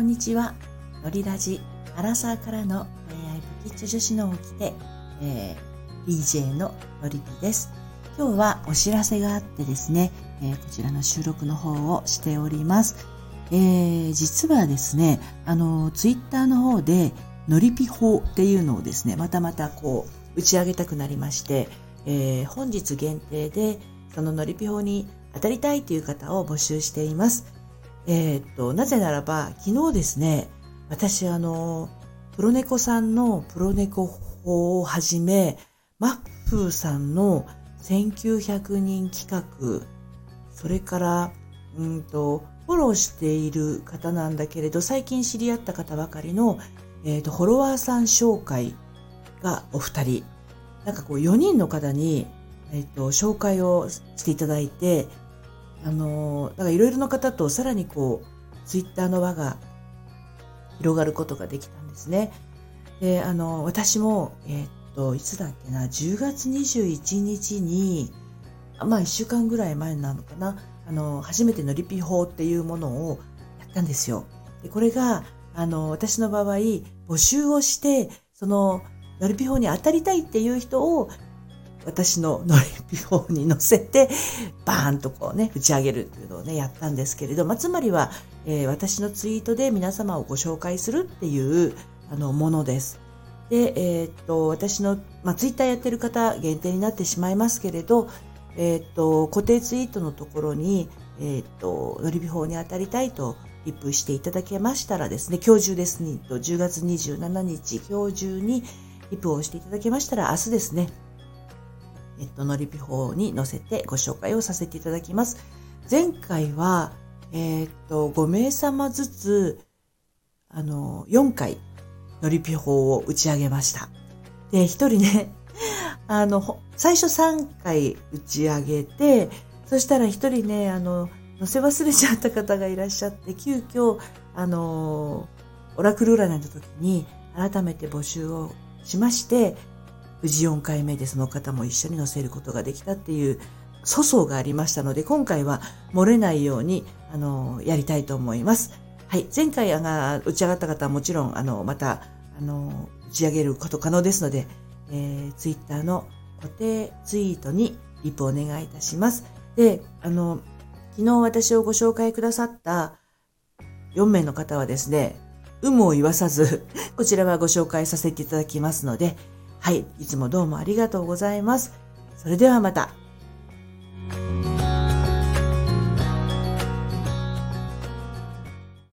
こんにちは。のりラジ、アラサーからの恋愛不吉女子の起きて、えー、DJ ののりぴです。今日はお知らせがあってですね、えー、こちらの収録の方をしております。えー、実はですね、あの、ツイッターの方で、のりぴ法っていうのをですね、またまたこう、打ち上げたくなりまして、えー、本日限定で、そののりぴ法に当たりたいという方を募集しています。えー、っと、なぜならば、昨日ですね、私あの、プロネコさんのプロネコ法をはじめ、マッフーさんの1900人企画、それから、うんと、フォローしている方なんだけれど、最近知り合った方ばかりの、えっ、ー、と、フォロワーさん紹介がお二人。なんかこう、4人の方に、えっ、ー、と、紹介をしていただいて、あの、なんかいろいろな方とさらにこう、ツイッターの輪が広がることができたんですね。で、あの、私も、えー、っと、いつだっけな、10月21日に、まあ1週間ぐらい前なのかな、あの、初めてのリピ法っていうものをやったんですよ。で、これが、あの、私の場合、募集をして、その、のりぴ砲に当たりたいっていう人を私ののりぴ砲に乗せて、バーンとこうね、打ち上げるっていうのをね、やったんですけれど、まあ、つまりは、えー、私のツイートで皆様をご紹介するっていう、あの、ものです。で、えー、っと、私の、まあ、ツイッターやってる方限定になってしまいますけれど、えー、っと、固定ツイートのところに、えっと、のりぴ砲に当たりたいと、リップしていただけましたらですね、今日中ですね、10月27日、今日中にリップをしていただけましたら、明日ですね、えっと、のりぴ法に載せてご紹介をさせていただきます。前回は、えー、っと、5名様ずつ、あの、4回、のりぴ法を打ち上げました。で、一人ね、あの、最初3回打ち上げて、そしたら一人ね、あの、載せ忘れちゃった方がいらっしゃって、急遽、あの、オラクル占いの時に改めて募集をしまして、無事4回目でその方も一緒に乗せることができたっていう粗相がありましたので、今回は漏れないように、あの、やりたいと思います。はい。前回が打ち上がった方はもちろん、あの、また、あの、打ち上げること可能ですので、えー、ツイッターの固定ツイートにリプお願いいたします。で、あの、昨日私をご紹介くださった4名の方はですね、有無を言わさず、こちらはご紹介させていただきますので、はい、いつもどうもありがとうございます。それではまた。